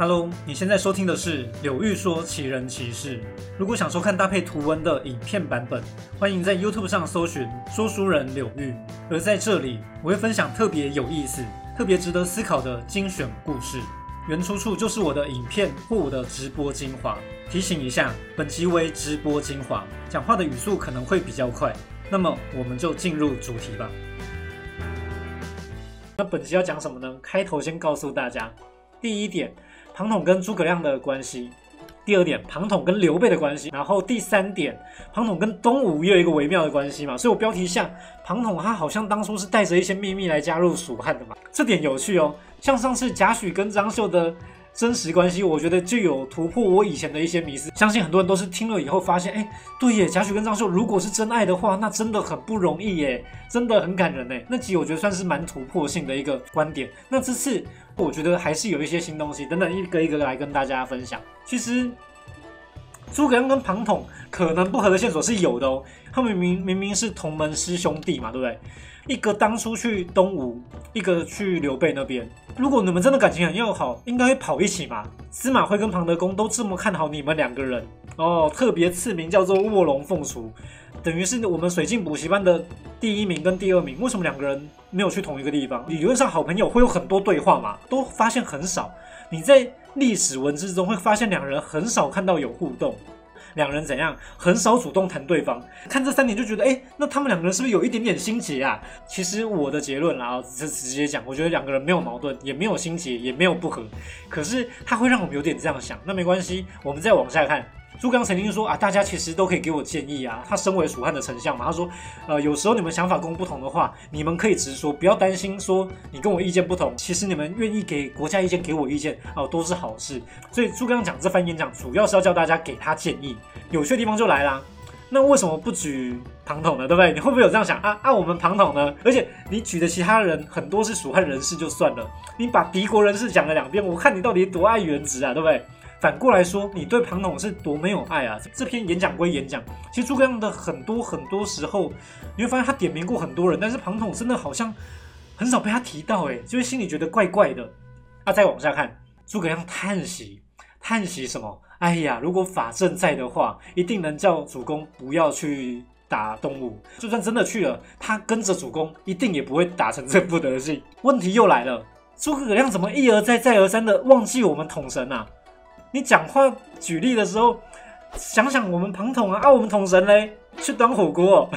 Hello，你现在收听的是柳玉说奇人奇事。如果想收看搭配图文的影片版本，欢迎在 YouTube 上搜寻说书人柳玉。而在这里，我会分享特别有意思、特别值得思考的精选故事。原出处就是我的影片或我的直播精华。提醒一下，本集为直播精华，讲话的语速可能会比较快。那么，我们就进入主题吧。那本集要讲什么呢？开头先告诉大家，第一点。庞统跟诸葛亮的关系，第二点，庞统跟刘备的关系，然后第三点，庞统跟东吴也有一个微妙的关系嘛，所以我标题下，庞统他好像当初是带着一些秘密来加入蜀汉的嘛，这点有趣哦，像上次贾诩跟张绣的。真实关系，我觉得就有突破我以前的一些迷思。相信很多人都是听了以后发现，哎，对耶，贾诩跟张绣如果是真爱的话，那真的很不容易耶，真的很感人哎。那集我觉得算是蛮突破性的一个观点。那这次我觉得还是有一些新东西，等等一个一个来跟大家分享。其实诸葛亮跟庞统可能不合的线索是有的哦，他们明明明是同门师兄弟嘛，对不对？一个当初去东吴，一个去刘备那边。如果你们真的感情很要好，应该会跑一起嘛。司马徽跟庞德公都这么看好你们两个人哦，特别赐名叫做卧龙凤雏，等于是我们水镜补习班的第一名跟第二名。为什么两个人没有去同一个地方？理论上好朋友会有很多对话嘛，都发现很少。你在历史文字中会发现两人很少看到有互动。两人怎样很少主动谈对方，看这三点就觉得，哎，那他们两个人是不是有一点点心结啊？其实我的结论啦，就直接讲，我觉得两个人没有矛盾，也没有心结，也没有不和，可是他会让我们有点这样想。那没关系，我们再往下看。诸葛亮曾经说啊，大家其实都可以给我建议啊。他身为蜀汉的丞相嘛，他说，呃，有时候你们想法跟我不同的话，你们可以直说，不要担心说你跟我意见不同。其实你们愿意给国家意见，给我意见哦，都是好事。所以诸葛亮讲这番演讲，主要是要叫大家给他建议。有趣的地方就来啦，那为什么不举庞统呢？对不对？你会不会有这样想啊？啊，我们庞统呢？而且你举的其他人很多是蜀汉人士就算了，你把敌国人士讲了两遍，我看你到底多爱原直啊，对不对？反过来说，你对庞统是多没有爱啊！这篇演讲归演讲，其实诸葛亮的很多很多时候，你会发现他点名过很多人，但是庞统真的好像很少被他提到，哎，就会心里觉得怪怪的。啊，再往下看，诸葛亮叹息，叹息什么？哎呀，如果法正在的话，一定能叫主公不要去打东吴。就算真的去了，他跟着主公，一定也不会打成这副德性。问题又来了，诸葛亮怎么一而再、再而三的忘记我们统神啊？你讲话举例的时候，想想我们庞统啊，啊，我们统神嘞，去端火锅，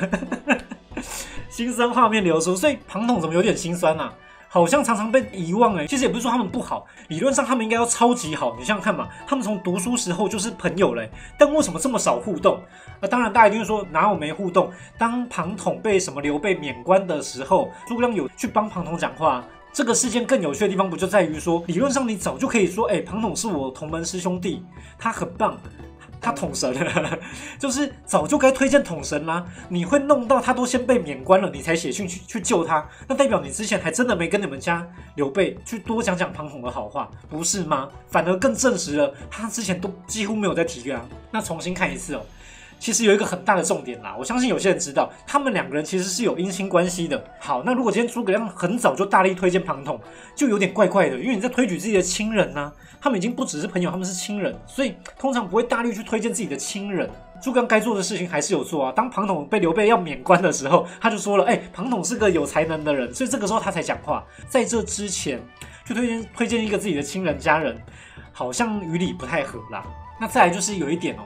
心酸画面流出，所以庞统怎么有点心酸啊？好像常常被遗忘哎。其实也不是说他们不好，理论上他们应该要超级好。你想想看嘛，他们从读书时候就是朋友嘞，但为什么这么少互动？那当然，大家一定说哪有没互动？当庞统被什么刘备免官的时候，诸葛亮有去帮庞统讲话。这个事件更有趣的地方，不就在于说，理论上你早就可以说，哎，庞统是我同门师兄弟，他很棒，他统神，就是早就该推荐统神啦。你会弄到他都先被免官了，你才写信去去救他，那代表你之前还真的没跟你们家刘备去多讲讲庞统的好话，不是吗？反而更证实了他之前都几乎没有在提啊。那重新看一次哦。其实有一个很大的重点啦，我相信有些人知道，他们两个人其实是有姻亲关系的。好，那如果今天诸葛亮很早就大力推荐庞统，就有点怪怪的，因为你在推举自己的亲人呢，他们已经不只是朋友，他们是亲人，所以通常不会大力去推荐自己的亲人。诸葛亮该做的事情还是有做啊。当庞统被刘备要免官的时候，他就说了，哎，庞统是个有才能的人，所以这个时候他才讲话。在这之前，去推荐推荐一个自己的亲人家人，好像与理不太合啦。那再来就是有一点哦。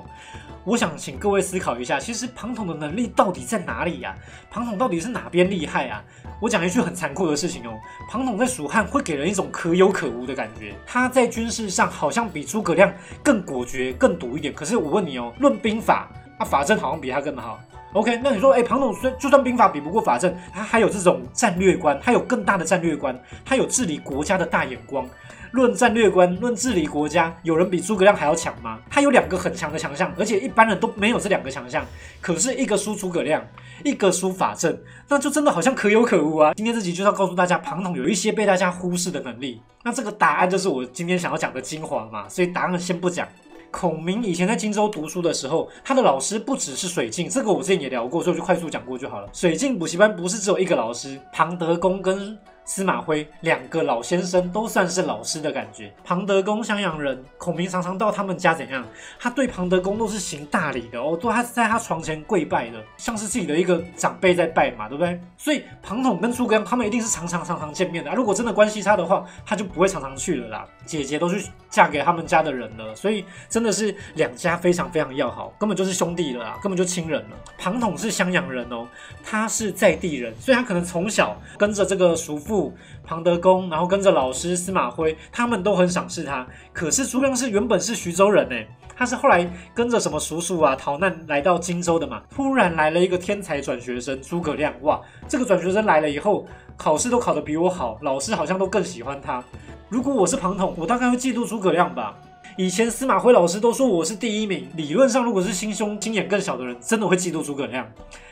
我想请各位思考一下，其实庞统的能力到底在哪里呀？庞统到底是哪边厉害啊？我讲一句很残酷的事情哦，庞统在蜀汉会给人一种可有可无的感觉。他在军事上好像比诸葛亮更果决、更毒一点。可是我问你哦，论兵法，啊，法正好像比他更好。OK，那你说，哎，庞统虽就算兵法比不过法正，他还有这种战略观，他有更大的战略观，他有治理国家的大眼光。论战略观，论治理国家，有人比诸葛亮还要强吗？他有两个很强的强项，而且一般人都没有这两个强项。可是一个输诸葛亮，一个输法正，那就真的好像可有可无啊！今天这集就是要告诉大家，庞统有一些被大家忽视的能力。那这个答案就是我今天想要讲的精华嘛，所以答案先不讲。孔明以前在荆州读书的时候，他的老师不只是水镜，这个我之前也聊过，所以我就快速讲过就好了。水镜补习班不是只有一个老师，庞德公跟。司马徽两个老先生都算是老师的感觉。庞德公襄阳人，孔明常常到他们家怎样？他对庞德公都是行大礼的哦，都他在他床前跪拜的，像是自己的一个长辈在拜嘛，对不对？所以庞统跟诸葛亮他们一定是常常常常见面的啊。如果真的关系差的话，他就不会常常去了啦。姐姐都去嫁给他们家的人了，所以真的是两家非常非常要好，根本就是兄弟了啦，根本就亲人了。庞统是襄阳人哦，他是在地人，所以他可能从小跟着这个叔父庞德公，然后跟着老师司马徽，他们都很赏识他。可是诸葛亮是原本是徐州人呢，他是后来跟着什么叔叔啊逃难来到荆州的嘛，突然来了一个天才转学生诸葛亮，哇，这个转学生来了以后，考试都考得比我好，老师好像都更喜欢他。如果我是庞统，我大概会嫉妒诸葛亮吧。以前司马徽老师都说我是第一名，理论上如果是心胸心眼更小的人，真的会嫉妒诸葛亮，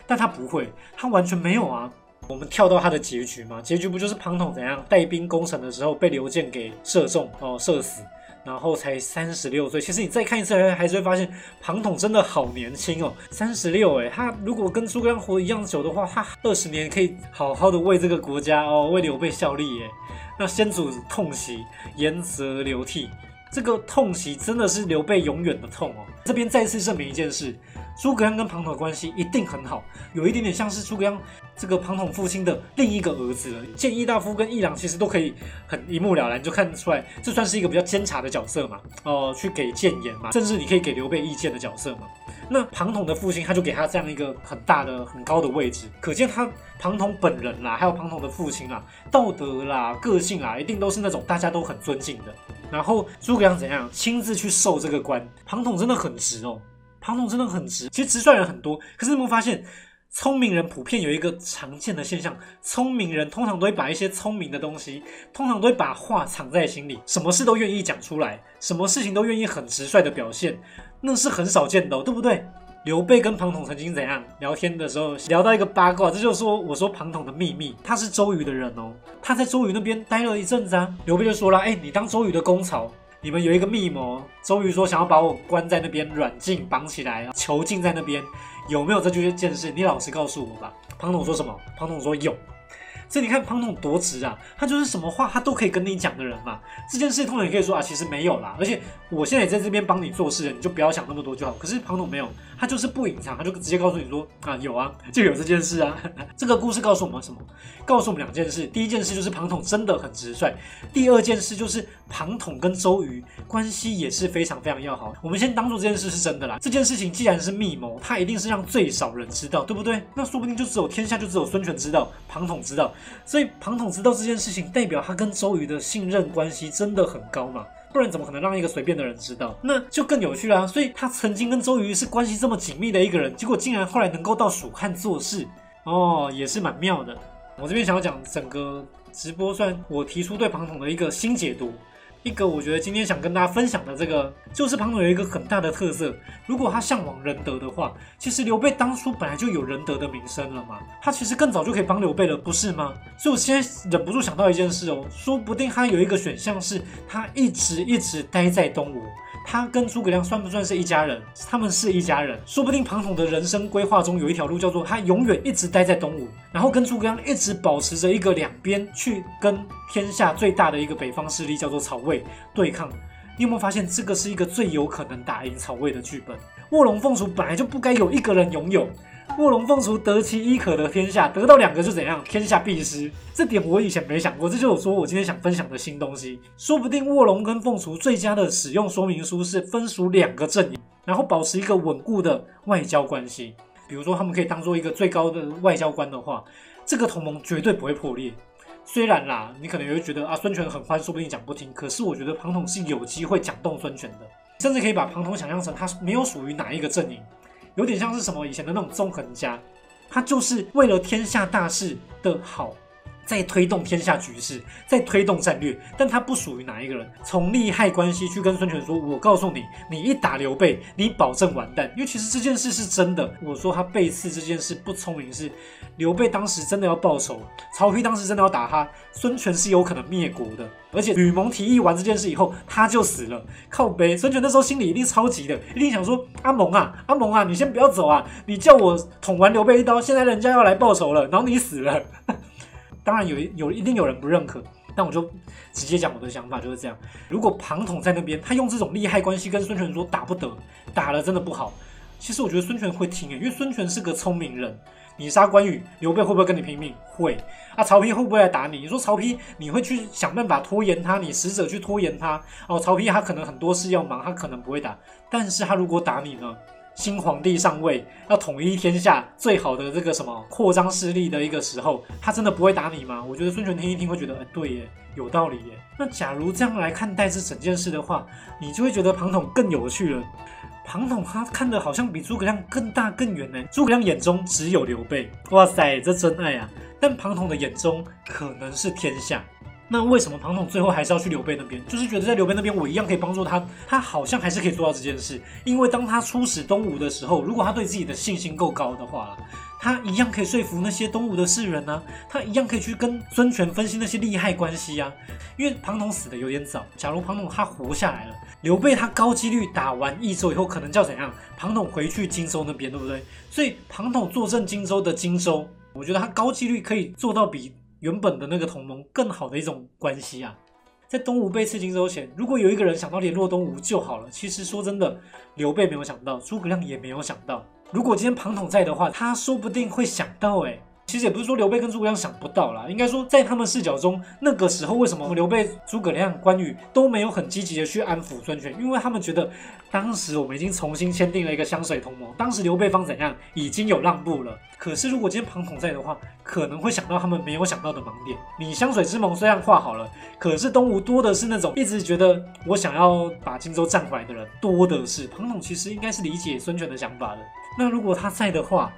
但他不会，他完全没有啊。我们跳到他的结局嘛，结局不就是庞统怎样带兵攻城的时候被刘建给射中哦，射死，然后才三十六岁。其实你再看一次，还是会发现庞统真的好年轻哦，三十六哎，他如果跟诸葛亮活一样久的话，他二十年可以好好的为这个国家哦，为刘备效力耶。那先祖痛惜，言辞流涕。这个痛惜真的是刘备永远的痛哦。这边再次证明一件事：诸葛亮跟庞统的关系一定很好，有一点点像是诸葛亮这个庞统父亲的另一个儿子了。建议大夫跟议郎其实都可以很一目了然，就看得出来，这算是一个比较监察的角色嘛？哦，去给谏言嘛，甚至你可以给刘备意见的角色嘛。那庞统的父亲他就给他这样一个很大的、很高的位置，可见他庞统本人啦，还有庞统的父亲啦，道德啦、个性啦，一定都是那种大家都很尊敬的。然后诸葛亮怎样亲自去受这个官？庞统真的很直哦，庞统真的很直。其实直率人很多，可是你有没有发现，聪明人普遍有一个常见的现象：聪明人通常都会把一些聪明的东西，通常都会把话藏在心里，什么事都愿意讲出来，什么事情都愿意很直率的表现，那是很少见的，对不对？刘备跟庞统曾经怎样聊天的时候，聊到一个八卦，这就是说我说庞统的秘密，他是周瑜的人哦，他在周瑜那边待了一阵子啊。刘备就说了，哎，你当周瑜的公曹，你们有一个密谋，周瑜说想要把我关在那边软禁绑起来，囚禁在那边，有没有这句件事？你老实告诉我吧。庞统说什么？庞统说有。所以你看庞统多直啊，他就是什么话他都可以跟你讲的人嘛。这件事通常也可以说啊，其实没有啦，而且我现在也在这边帮你做事，你就不要想那么多就好。可是庞统没有，他就是不隐藏，他就直接告诉你说啊，有啊，就有这件事啊。这个故事告诉我们什么？告诉我们两件事。第一件事就是庞统真的很直率。第二件事就是庞统跟周瑜关系也是非常非常要好。我们先当做这件事是真的啦。这件事情既然是密谋，他一定是让最少人知道，对不对？那说不定就只有天下就只有孙权知道，庞统知道。所以庞统知道这件事情，代表他跟周瑜的信任关系真的很高嘛？不然怎么可能让一个随便的人知道？那就更有趣了。所以他曾经跟周瑜是关系这么紧密的一个人，结果竟然后来能够到蜀汉做事，哦，也是蛮妙的。我这边想要讲整个直播，算我提出对庞统的一个新解读。一个我觉得今天想跟大家分享的这个，就是庞统有一个很大的特色。如果他向往仁德的话，其实刘备当初本来就有仁德的名声了嘛，他其实更早就可以帮刘备了，不是吗？所以我现在忍不住想到一件事哦，说不定他有一个选项是，他一直一直待在东吴。他跟诸葛亮算不算是一家人？他们是一家人，说不定庞统的人生规划中有一条路叫做他永远一直待在东吴，然后跟诸葛亮一直保持着一个两边去跟天下最大的一个北方势力叫做曹魏对抗。你有没有发现这个是一个最有可能打赢曹魏的剧本？卧龙凤雏本来就不该有一个人拥有。卧龙凤雏得其一可得天下，得到两个就怎样？天下必失。这点我以前没想过，这就是说我今天想分享的新东西。说不定卧龙跟凤雏最佳的使用说明书是分属两个阵营，然后保持一个稳固的外交关系。比如说他们可以当做一个最高的外交官的话，这个同盟绝对不会破裂。虽然啦，你可能也会觉得啊，孙权很欢，说不定讲不听。可是我觉得庞统是有机会讲动孙权的，甚至可以把庞统想象成他没有属于哪一个阵营。有点像是什么以前的那种纵横家，他就是为了天下大事的好。在推动天下局势，在推动战略，但他不属于哪一个人。从利害关系去跟孙权说：“我告诉你，你一打刘备，你保证完蛋。”因为其实这件事是真的。我说他背刺这件事不聪明，是刘备当时真的要报仇，曹丕当时真的要打他，孙权是有可能灭国的。而且吕蒙提议完这件事以后，他就死了。靠背，孙权那时候心里一定超急的，一定想说：“阿蒙啊，阿蒙啊，你先不要走啊，你叫我捅完刘备一刀，现在人家要来报仇了，然后你死了。”当然有有一定有人不认可，但我就直接讲我的想法就是这样。如果庞统在那边，他用这种利害关系跟孙权说打不得，打了真的不好。其实我觉得孙权会听诶，因为孙权是个聪明人。你杀关羽，刘备会不会跟你拼命？会啊。曹丕会不会来打你？你说曹丕，你会去想办法拖延他，你使者去拖延他哦。曹丕他可能很多事要忙，他可能不会打。但是他如果打你呢？新皇帝上位，要统一天下，最好的这个什么扩张势力的一个时候，他真的不会打你吗？我觉得孙权听一听会觉得，哎，对耶，有道理耶。那假如这样来看待这整件事的话，你就会觉得庞统更有趣了。庞统他看的好像比诸葛亮更大更远呢。诸葛亮眼中只有刘备，哇塞，这真爱啊！但庞统的眼中可能是天下。那为什么庞统最后还是要去刘备那边？就是觉得在刘备那边，我一样可以帮助他，他好像还是可以做到这件事。因为当他出使东吴的时候，如果他对自己的信心够高的话，他一样可以说服那些东吴的士人呢，他一样可以去跟孙权分析那些利害关系啊。因为庞统死的有点早，假如庞统他活下来了，刘备他高几率打完益州以后，可能叫怎样？庞统回去荆州那边，对不对？所以庞统坐镇荆州的荆州，我觉得他高几率可以做到比。原本的那个同盟更好的一种关系啊，在东吴被刺荆州前，如果有一个人想到联络东吴就好了。其实说真的，刘备没有想到，诸葛亮也没有想到。如果今天庞统在的话，他说不定会想到哎。其实也不是说刘备跟诸葛亮想不到啦，应该说在他们视角中，那个时候为什么刘备、诸葛亮、关羽都没有很积极的去安抚孙权？因为他们觉得当时我们已经重新签订了一个湘水同盟，当时刘备方怎样已经有让步了。可是如果今天庞统在的话，可能会想到他们没有想到的盲点。你湘水之盟虽然画好了，可是东吴多的是那种一直觉得我想要把荆州占回来的人多的是。庞统其实应该是理解孙权的想法的。那如果他在的话，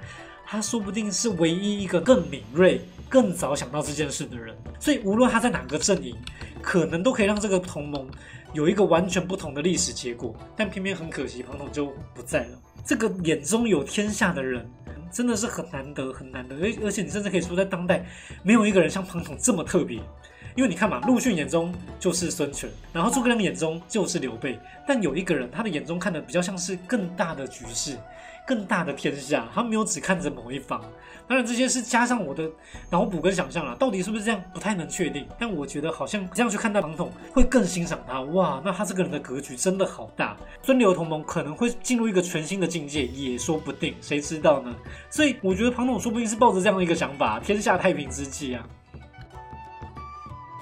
他说不定是唯一一个更敏锐、更早想到这件事的人，所以无论他在哪个阵营，可能都可以让这个同盟有一个完全不同的历史结果。但偏偏很可惜，庞统就不在了。这个眼中有天下的人，真的是很难得、很难得。而而且你甚至可以说，在当代没有一个人像庞统这么特别。因为你看嘛，陆逊眼中就是孙权，然后诸葛亮眼中就是刘备，但有一个人，他的眼中看的比较像是更大的局势。更大的天下，他没有只看着某一方。当然，这些是加上我的脑补跟想象了，到底是不是这样，不太能确定。但我觉得好像这样去看待庞统，会更欣赏他。哇，那他这个人的格局真的好大。孙刘同盟可能会进入一个全新的境界，也说不定，谁知道呢？所以我觉得庞统说不定是抱着这样的一个想法，天下太平之际啊。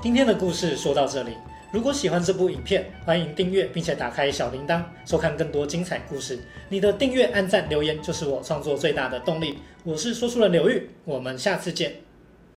今天的故事说到这里。如果喜欢这部影片，欢迎订阅并且打开小铃铛，收看更多精彩故事。你的订阅、按赞、留言就是我创作最大的动力。我是说书人刘玉，我们下次见。